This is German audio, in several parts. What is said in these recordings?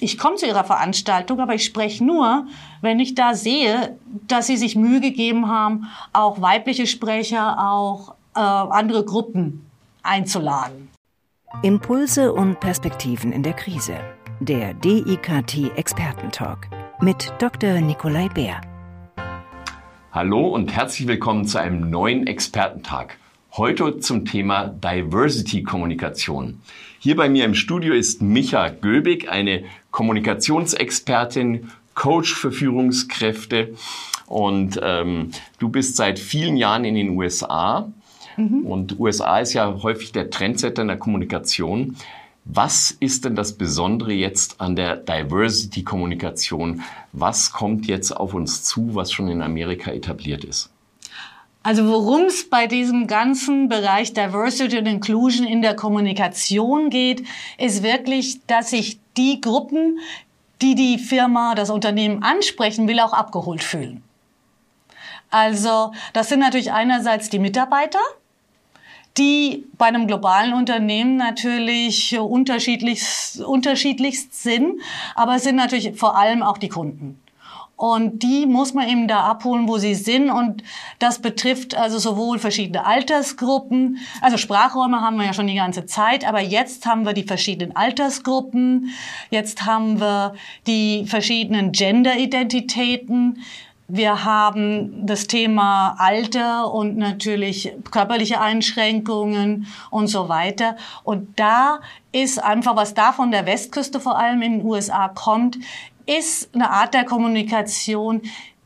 ich komme zu ihrer Veranstaltung, aber ich spreche nur, wenn ich da sehe, dass sie sich Mühe gegeben haben, auch weibliche Sprecher, auch äh, andere Gruppen einzuladen. Impulse und Perspektiven in der Krise. Der DIKT Expertentalk mit Dr. Nikolai Bär. Hallo und herzlich willkommen zu einem neuen Expertentag. Heute zum Thema Diversity-Kommunikation. Hier bei mir im Studio ist Micha Göbig, eine Kommunikationsexpertin, Coach für Führungskräfte. Und ähm, du bist seit vielen Jahren in den USA. Mhm. Und USA ist ja häufig der Trendsetter in der Kommunikation. Was ist denn das Besondere jetzt an der Diversity-Kommunikation? Was kommt jetzt auf uns zu, was schon in Amerika etabliert ist? Also worum es bei diesem ganzen Bereich Diversity und Inclusion in der Kommunikation geht, ist wirklich, dass sich die Gruppen, die die Firma, das Unternehmen ansprechen will, auch abgeholt fühlen. Also das sind natürlich einerseits die Mitarbeiter, die bei einem globalen Unternehmen natürlich unterschiedlichst, unterschiedlichst sind, aber es sind natürlich vor allem auch die Kunden. Und die muss man eben da abholen, wo sie sind. Und das betrifft also sowohl verschiedene Altersgruppen, also Sprachräume haben wir ja schon die ganze Zeit, aber jetzt haben wir die verschiedenen Altersgruppen, jetzt haben wir die verschiedenen Gender-Identitäten. Wir haben das Thema Alter und natürlich körperliche Einschränkungen und so weiter. Und da ist einfach, was da von der Westküste vor allem in den USA kommt, ist eine Art der Kommunikation,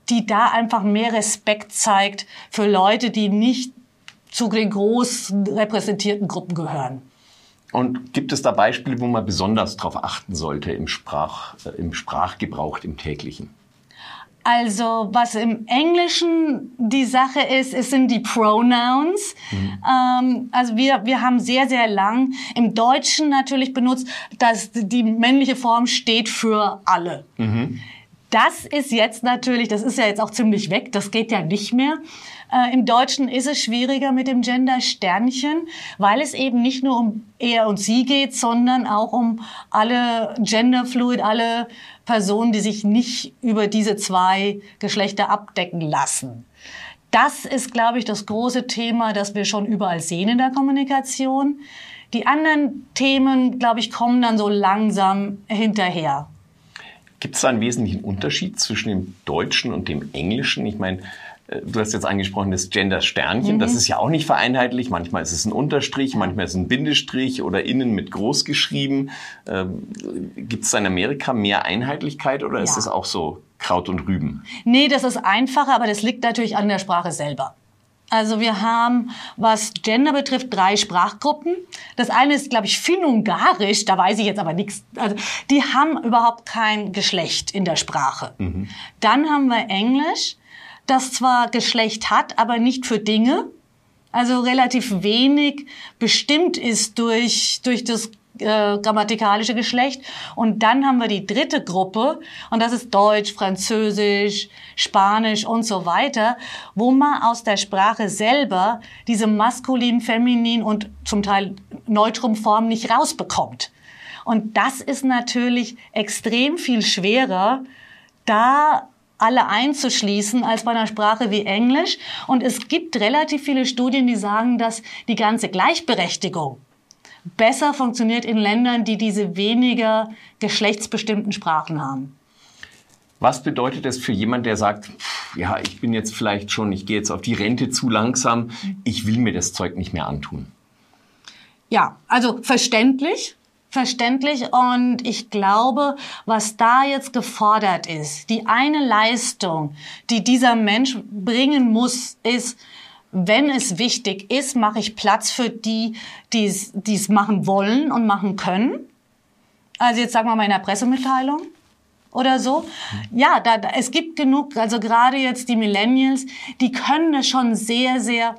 die da einfach mehr Respekt zeigt für Leute, die nicht zu den großen repräsentierten Gruppen gehören. Und gibt es da Beispiele, wo man besonders darauf achten sollte im, Sprach, äh, im Sprachgebrauch, im täglichen? Also was im Englischen die Sache ist, es sind die Pronouns. Mhm. Ähm, also wir, wir haben sehr, sehr lang im Deutschen natürlich benutzt, dass die männliche Form steht für alle. Mhm. Das ist jetzt natürlich, das ist ja jetzt auch ziemlich weg, das geht ja nicht mehr. Äh, Im Deutschen ist es schwieriger mit dem Gender-Sternchen, weil es eben nicht nur um er und sie geht, sondern auch um alle Genderfluid, alle Personen, die sich nicht über diese zwei Geschlechter abdecken lassen. Das ist, glaube ich, das große Thema, das wir schon überall sehen in der Kommunikation. Die anderen Themen, glaube ich, kommen dann so langsam hinterher. Gibt es da einen wesentlichen Unterschied zwischen dem Deutschen und dem Englischen? Ich meine, Du hast jetzt angesprochen, das Gender-Sternchen, mhm. das ist ja auch nicht vereinheitlich. Manchmal ist es ein Unterstrich, manchmal ist es ein Bindestrich oder innen mit groß geschrieben. Ähm, Gibt es in Amerika mehr Einheitlichkeit oder ja. ist das auch so Kraut und Rüben? Nee, das ist einfacher, aber das liegt natürlich an der Sprache selber. Also wir haben, was Gender betrifft, drei Sprachgruppen. Das eine ist, glaube ich, Finn-Ungarisch, da weiß ich jetzt aber nichts. Also die haben überhaupt kein Geschlecht in der Sprache. Mhm. Dann haben wir Englisch, das zwar Geschlecht hat, aber nicht für Dinge, also relativ wenig bestimmt ist durch, durch das äh, grammatikalische Geschlecht. Und dann haben wir die dritte Gruppe, und das ist Deutsch, Französisch, Spanisch und so weiter, wo man aus der Sprache selber diese maskulin, feminin und zum Teil Neutrum-Form nicht rausbekommt. Und das ist natürlich extrem viel schwerer, da alle einzuschließen als bei einer Sprache wie Englisch. Und es gibt relativ viele Studien, die sagen, dass die ganze Gleichberechtigung besser funktioniert in Ländern, die diese weniger geschlechtsbestimmten Sprachen haben. Was bedeutet es für jemand, der sagt, ja, ich bin jetzt vielleicht schon, ich gehe jetzt auf die Rente zu langsam, ich will mir das Zeug nicht mehr antun? Ja, also verständlich verständlich und ich glaube, was da jetzt gefordert ist, die eine Leistung, die dieser Mensch bringen muss, ist, wenn es wichtig ist, mache ich Platz für die, die es machen wollen und machen können. Also jetzt sagen wir mal in der Pressemitteilung oder so. Ja, da, da, es gibt genug, also gerade jetzt die Millennials, die können es schon sehr, sehr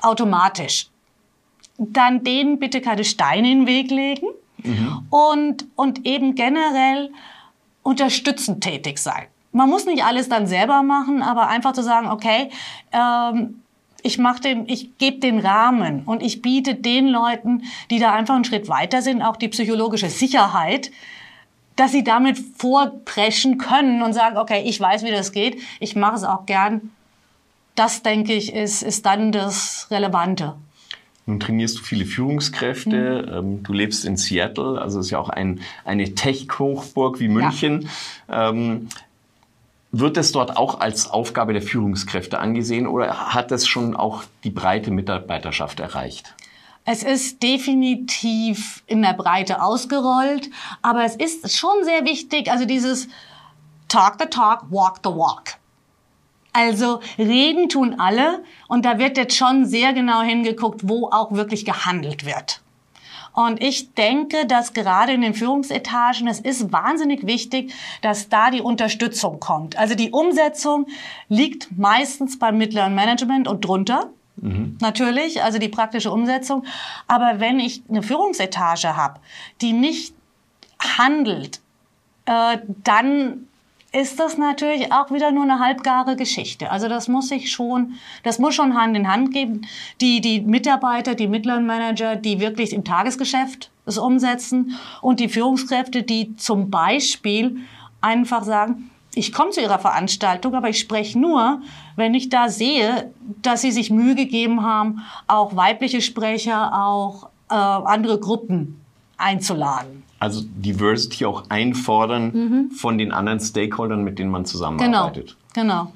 automatisch. Dann denen bitte keine Steine in den Weg legen mhm. und, und eben generell unterstützend tätig sein. Man muss nicht alles dann selber machen, aber einfach zu sagen, okay, ähm, ich mache den, ich gebe den Rahmen und ich biete den Leuten, die da einfach einen Schritt weiter sind, auch die psychologische Sicherheit, dass sie damit vorpreschen können und sagen, okay, ich weiß, wie das geht, ich mache es auch gern. Das, denke ich, ist, ist dann das Relevante. Nun trainierst du viele Führungskräfte. Mhm. Ähm, du lebst in Seattle, also ist ja auch ein, eine Tech-Hochburg wie München. Ja. Ähm, wird es dort auch als Aufgabe der Führungskräfte angesehen oder hat es schon auch die breite Mitarbeiterschaft erreicht? Es ist definitiv in der Breite ausgerollt, aber es ist schon sehr wichtig, also dieses Talk the Talk, Walk the Walk. Also reden tun alle und da wird jetzt schon sehr genau hingeguckt, wo auch wirklich gehandelt wird. Und ich denke, dass gerade in den Führungsetagen, es ist wahnsinnig wichtig, dass da die Unterstützung kommt. Also die Umsetzung liegt meistens beim mittleren Management und drunter. Mhm. Natürlich, also die praktische Umsetzung. Aber wenn ich eine Führungsetage habe, die nicht handelt, äh, dann ist das natürlich auch wieder nur eine halbgare Geschichte. Also das muss sich schon, das muss schon Hand in Hand geben. Die, die Mitarbeiter, die mittleren Manager, die wirklich im Tagesgeschäft es umsetzen und die Führungskräfte, die zum Beispiel einfach sagen, ich komme zu Ihrer Veranstaltung, aber ich spreche nur, wenn ich da sehe, dass Sie sich Mühe gegeben haben, auch weibliche Sprecher, auch äh, andere Gruppen einzuladen. Also Diversity auch einfordern mhm. von den anderen Stakeholdern, mit denen man zusammenarbeitet. Genau, genau.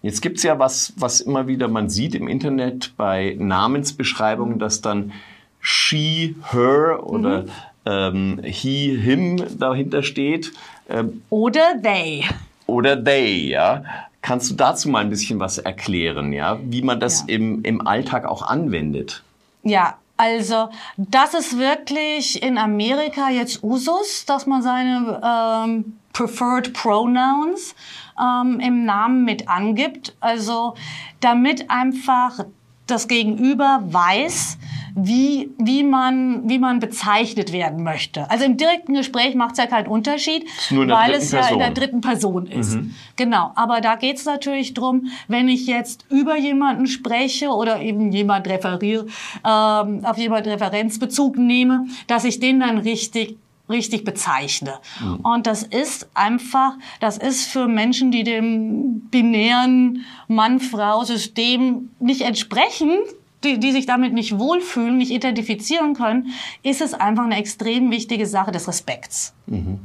Jetzt gibt's ja was, was immer wieder man sieht im Internet bei Namensbeschreibungen, dass dann she, her oder mhm. ähm, he, him dahinter steht. Ähm, oder they. Oder they, ja. Kannst du dazu mal ein bisschen was erklären, ja? Wie man das ja. im, im Alltag auch anwendet? Ja, also das ist wirklich in Amerika jetzt Usus, dass man seine ähm, Preferred Pronouns ähm, im Namen mit angibt. Also damit einfach das Gegenüber weiß, wie, wie, man, wie man bezeichnet werden möchte. Also im direkten Gespräch macht es ja keinen Unterschied, weil es ja in der dritten Person ist. Mhm. Genau, aber da geht es natürlich drum, wenn ich jetzt über jemanden spreche oder eben jemand referiere, ähm, auf jemand Referenzbezug nehme, dass ich den dann richtig richtig bezeichne. Mhm. Und das ist einfach, das ist für Menschen, die dem binären Mann-Frau-System nicht entsprechen, die, die sich damit nicht wohlfühlen, nicht identifizieren können, ist es einfach eine extrem wichtige Sache des Respekts. Mhm.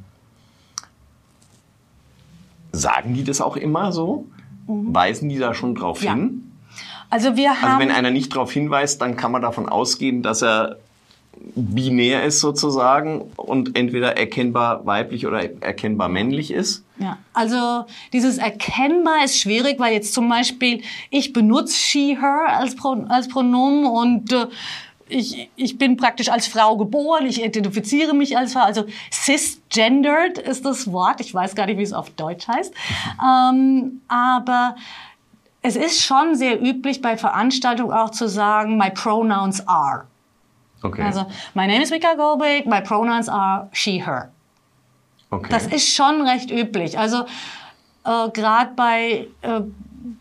Sagen die das auch immer so? Mhm. Weisen die da schon drauf ja. hin? Also wir haben. Also wenn einer nicht darauf hinweist, dann kann man davon ausgehen, dass er binär ist sozusagen und entweder erkennbar weiblich oder erkennbar männlich ist? Ja, also dieses erkennbar ist schwierig, weil jetzt zum Beispiel ich benutze she, her als, Pro, als Pronomen und äh, ich, ich bin praktisch als Frau geboren, ich identifiziere mich als Frau, also cisgendered ist das Wort, ich weiß gar nicht, wie es auf Deutsch heißt, ähm, aber es ist schon sehr üblich bei Veranstaltungen auch zu sagen, my pronouns are. Okay. Also, my name is Vika Goldberg, my pronouns are she, her. Okay. Das ist schon recht üblich. Also, äh, gerade bei, äh,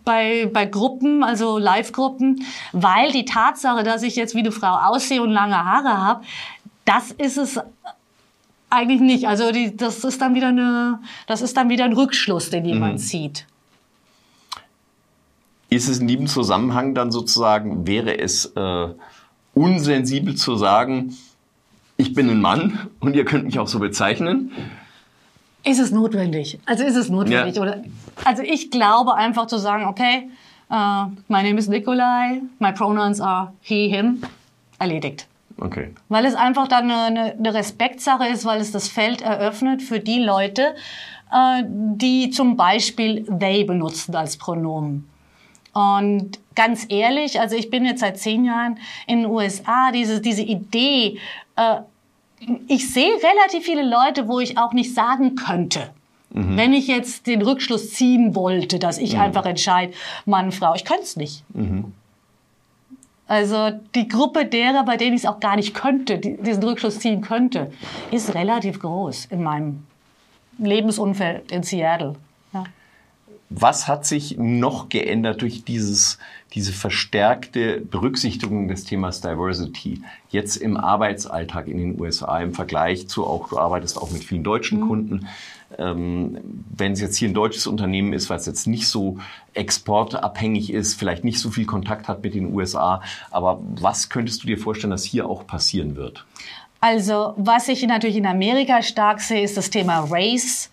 bei, bei Gruppen, also Live-Gruppen, weil die Tatsache, dass ich jetzt wie eine Frau aussehe und lange Haare habe, das ist es eigentlich nicht. Also die, das ist dann wieder eine, das ist dann wieder ein Rückschluss, den jemand mhm. zieht. Ist es in diesem Zusammenhang dann sozusagen, wäre es äh, unsensibel zu sagen, ich bin ein Mann und ihr könnt mich auch so bezeichnen? Ist es notwendig? Also ist es notwendig? Ja. Oder? Also ich glaube einfach zu sagen, okay, uh, my name is Nikolai, my pronouns are he, him, erledigt. Okay. Weil es einfach dann eine, eine Respektsache ist, weil es das Feld eröffnet für die Leute, uh, die zum Beispiel they benutzen als Pronomen. Und ganz ehrlich, also ich bin jetzt seit zehn Jahren in den USA, diese, diese Idee, äh, ich sehe relativ viele Leute, wo ich auch nicht sagen könnte, mhm. wenn ich jetzt den Rückschluss ziehen wollte, dass ich mhm. einfach entscheide, Mann, Frau, ich könnte es nicht. Mhm. Also die Gruppe derer, bei denen ich es auch gar nicht könnte, die, diesen Rückschluss ziehen könnte, ist relativ groß in meinem Lebensumfeld in Seattle. Was hat sich noch geändert durch dieses, diese verstärkte Berücksichtigung des Themas Diversity jetzt im Arbeitsalltag in den USA im Vergleich zu auch, du arbeitest auch mit vielen deutschen mhm. Kunden. Ähm, wenn es jetzt hier ein deutsches Unternehmen ist, was jetzt nicht so exportabhängig ist, vielleicht nicht so viel Kontakt hat mit den USA, aber was könntest du dir vorstellen, dass hier auch passieren wird? Also, was ich natürlich in Amerika stark sehe, ist das Thema Race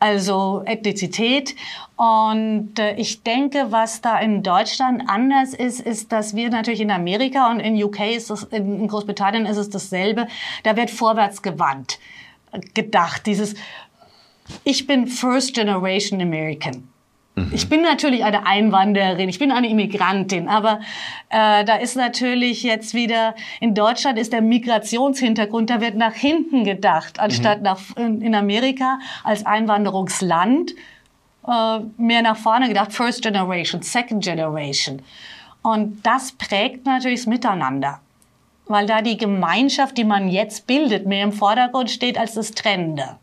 also Ethnizität. Und äh, ich denke, was da in Deutschland anders ist, ist, dass wir natürlich in Amerika und in UK ist es, in Großbritannien ist es dasselbe. Da wird vorwärts gewandt gedacht. Dieses, ich bin First Generation American. Mhm. Ich bin natürlich eine Einwanderin, ich bin eine Immigrantin, aber äh, da ist natürlich jetzt wieder, in Deutschland ist der Migrationshintergrund, da wird nach hinten gedacht, anstatt mhm. nach, in, Amerika als Einwanderungsland äh, mehr nach vorne gedacht, First Generation, Second Generation. Und das prägt natürlich das Miteinander, weil da die Gemeinschaft, die man jetzt bildet, mehr im Vordergrund steht als das Trennende.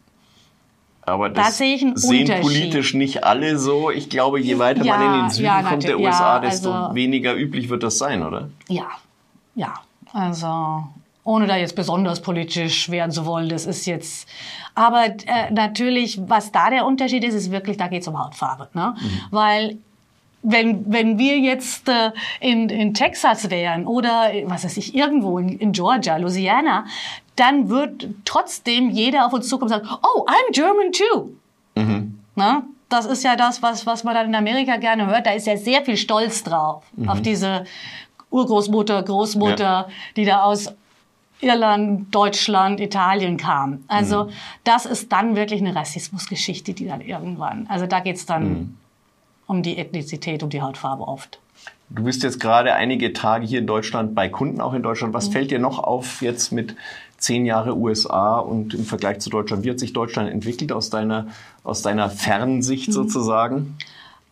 Aber das da sehen politisch nicht alle so. Ich glaube, je weiter ja, man in den Süden ja, kommt der USA, desto also, weniger üblich wird das sein, oder? Ja, ja. Also ohne da jetzt besonders politisch werden zu wollen, das ist jetzt. Aber äh, natürlich, was da der Unterschied ist, ist wirklich, da geht es um Hautfarbe. Ne? Mhm. Weil wenn, wenn wir jetzt äh, in, in Texas wären oder was weiß ich, irgendwo in, in Georgia, Louisiana, dann wird trotzdem jeder auf uns zukommen und sagen, oh, I'm German too. Mhm. Na? Das ist ja das, was, was man dann in Amerika gerne hört. Da ist ja sehr viel Stolz drauf, mhm. auf diese Urgroßmutter, Großmutter, ja. die da aus Irland, Deutschland, Italien kam. Also mhm. das ist dann wirklich eine Rassismusgeschichte, die dann irgendwann, also da geht's dann mhm. Um die Ethnizität, um die Hautfarbe oft. Du bist jetzt gerade einige Tage hier in Deutschland bei Kunden auch in Deutschland. Was mhm. fällt dir noch auf jetzt mit zehn Jahre USA und im Vergleich zu Deutschland? Wie hat sich Deutschland entwickelt aus deiner, aus deiner Fernsicht mhm. sozusagen?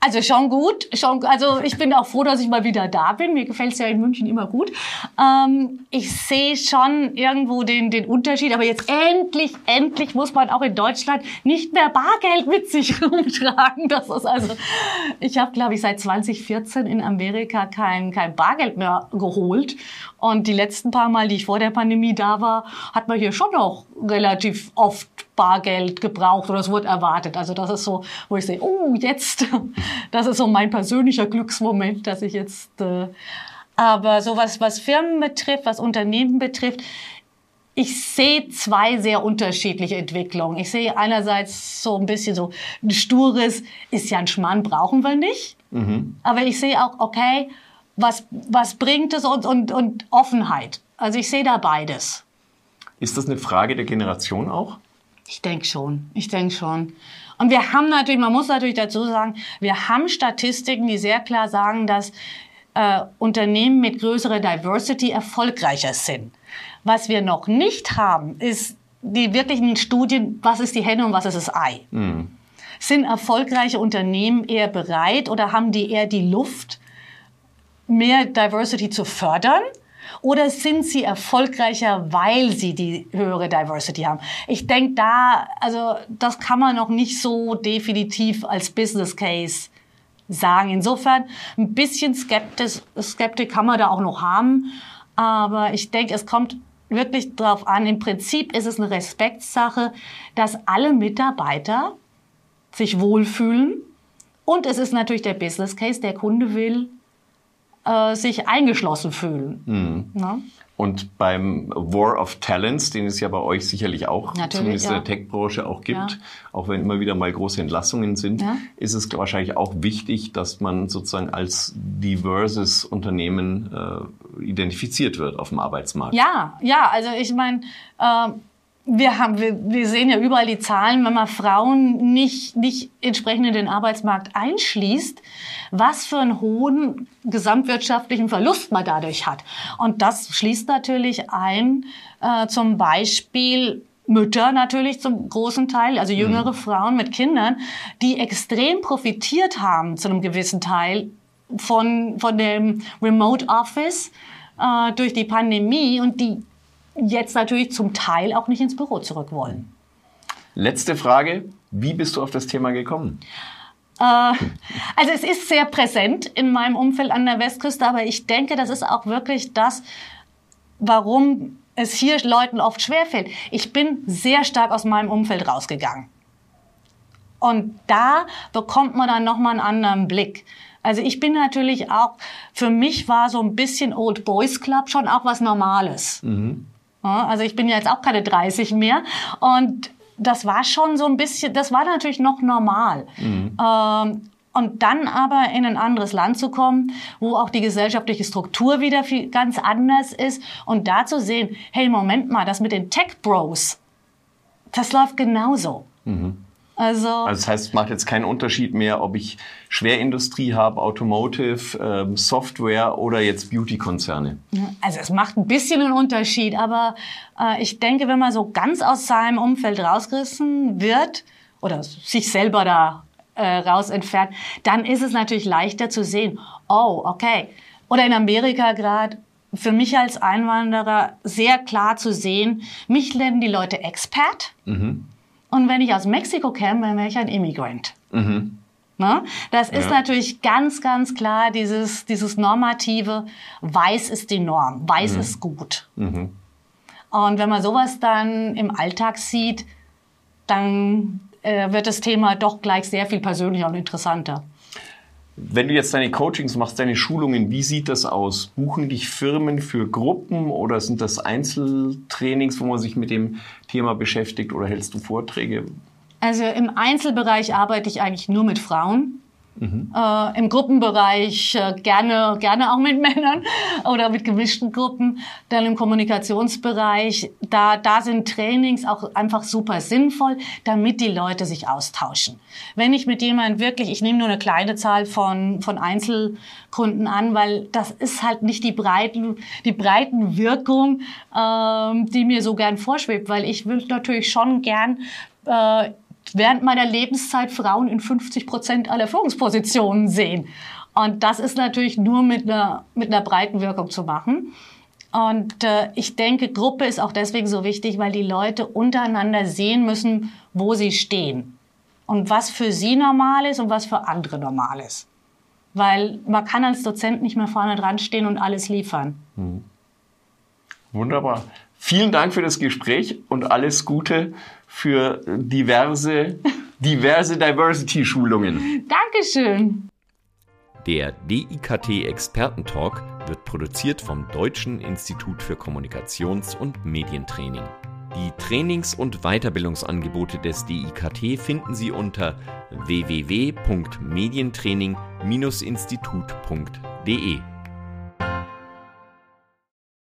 Also schon gut. Schon, also ich bin auch froh, dass ich mal wieder da bin. Mir gefällt es ja in München immer gut. Ähm, ich sehe schon irgendwo den, den Unterschied. Aber jetzt endlich, endlich muss man auch in Deutschland nicht mehr Bargeld mit sich rumtragen. Das ist also, ich habe, glaube ich, seit 2014 in Amerika kein, kein Bargeld mehr geholt. Und die letzten paar Mal, die ich vor der Pandemie da war, hat man hier schon noch relativ oft Bargeld gebraucht oder es wurde erwartet. Also das ist so, wo ich sehe, oh, jetzt, das ist so mein persönlicher Glücksmoment, dass ich jetzt, äh, aber so was, was Firmen betrifft, was Unternehmen betrifft, ich sehe zwei sehr unterschiedliche Entwicklungen. Ich sehe einerseits so ein bisschen so ein stures, ist ja ein Schmarrn, brauchen wir nicht. Mhm. Aber ich sehe auch, okay, was, was bringt es und, und, und Offenheit. Also ich sehe da beides. Ist das eine Frage der Generation auch? Ich denke schon. Ich denke schon. Und wir haben natürlich, man muss natürlich dazu sagen, wir haben Statistiken, die sehr klar sagen, dass äh, Unternehmen mit größerer Diversity erfolgreicher sind. Was wir noch nicht haben, ist die wirklichen Studien, was ist die Henne und was ist das Ei. Mhm. Sind erfolgreiche Unternehmen eher bereit oder haben die eher die Luft, mehr Diversity zu fördern? Oder sind sie erfolgreicher, weil sie die höhere Diversity haben? Ich denke da, also das kann man noch nicht so definitiv als Business Case sagen. Insofern ein bisschen Skeptik kann man da auch noch haben. Aber ich denke, es kommt wirklich darauf an. Im Prinzip ist es eine Respektssache, dass alle Mitarbeiter sich wohlfühlen. Und es ist natürlich der Business Case. Der Kunde will äh, sich eingeschlossen fühlen. Mhm. Ne? Und beim War of Talents, den es ja bei euch sicherlich auch, Natürlich, zumindest ja. in der Tech-Branche auch gibt, ja. auch wenn immer wieder mal große Entlassungen sind, ja. ist es wahrscheinlich auch wichtig, dass man sozusagen als diverses Unternehmen äh, identifiziert wird auf dem Arbeitsmarkt. Ja, ja, also ich meine, äh, wir, haben, wir, wir sehen ja überall die Zahlen, wenn man Frauen nicht, nicht entsprechend in den Arbeitsmarkt einschließt, was für einen hohen gesamtwirtschaftlichen Verlust man dadurch hat. Und das schließt natürlich ein, äh, zum Beispiel Mütter natürlich zum großen Teil, also jüngere mhm. Frauen mit Kindern, die extrem profitiert haben zu einem gewissen Teil von, von dem Remote Office äh, durch die Pandemie und die jetzt natürlich zum Teil auch nicht ins Büro zurück wollen. Letzte Frage. Wie bist du auf das Thema gekommen? Äh, also es ist sehr präsent in meinem Umfeld an der Westküste, aber ich denke, das ist auch wirklich das, warum es hier Leuten oft schwerfällt. Ich bin sehr stark aus meinem Umfeld rausgegangen. Und da bekommt man dann nochmal einen anderen Blick. Also ich bin natürlich auch, für mich war so ein bisschen Old Boys Club schon auch was Normales. Mhm. Also ich bin ja jetzt auch keine 30 mehr. Und das war schon so ein bisschen, das war natürlich noch normal. Mhm. Ähm, und dann aber in ein anderes Land zu kommen, wo auch die gesellschaftliche Struktur wieder viel, ganz anders ist und da zu sehen, hey, Moment mal, das mit den Tech Bros, das läuft genauso. Mhm. Also, also das heißt, es macht jetzt keinen Unterschied mehr, ob ich Schwerindustrie habe, Automotive, ähm, Software oder jetzt Beauty-Konzerne. Also es macht ein bisschen einen Unterschied, aber äh, ich denke, wenn man so ganz aus seinem Umfeld rausgerissen wird oder sich selber da äh, raus entfernt, dann ist es natürlich leichter zu sehen, oh, okay. Oder in Amerika gerade, für mich als Einwanderer sehr klar zu sehen, mich nennen die Leute Expert. Mhm. Und wenn ich aus Mexiko käme, dann wäre ich ein Immigrant. Mhm. Ne? Das ist ja. natürlich ganz, ganz klar dieses, dieses normative, weiß ist die Norm, weiß mhm. ist gut. Mhm. Und wenn man sowas dann im Alltag sieht, dann äh, wird das Thema doch gleich sehr viel persönlicher und interessanter. Wenn du jetzt deine Coachings machst, deine Schulungen, wie sieht das aus? Buchen dich Firmen für Gruppen oder sind das Einzeltrainings, wo man sich mit dem Thema beschäftigt oder hältst du Vorträge? Also im Einzelbereich arbeite ich eigentlich nur mit Frauen. Mhm. Äh, Im Gruppenbereich äh, gerne, gerne auch mit Männern oder mit gemischten Gruppen. Dann im Kommunikationsbereich, da, da sind Trainings auch einfach super sinnvoll, damit die Leute sich austauschen. Wenn ich mit jemandem wirklich, ich nehme nur eine kleine Zahl von, von Einzelkunden an, weil das ist halt nicht die breiten, die breiten Wirkung, ähm, die mir so gern vorschwebt, weil ich will natürlich schon gern äh, während meiner Lebenszeit Frauen in 50 Prozent aller Führungspositionen sehen. Und das ist natürlich nur mit einer, mit einer breiten Wirkung zu machen. Und äh, ich denke, Gruppe ist auch deswegen so wichtig, weil die Leute untereinander sehen müssen, wo sie stehen. Und was für sie normal ist und was für andere normal ist. Weil man kann als Dozent nicht mehr vorne dran stehen und alles liefern. Hm. Wunderbar. Vielen Dank für das Gespräch und alles Gute für diverse, diverse Diversity-Schulungen. Dankeschön. Der DIKT Expertentalk wird produziert vom Deutschen Institut für Kommunikations- und Medientraining. Die Trainings- und Weiterbildungsangebote des DIKT finden Sie unter www.medientraining-institut.de.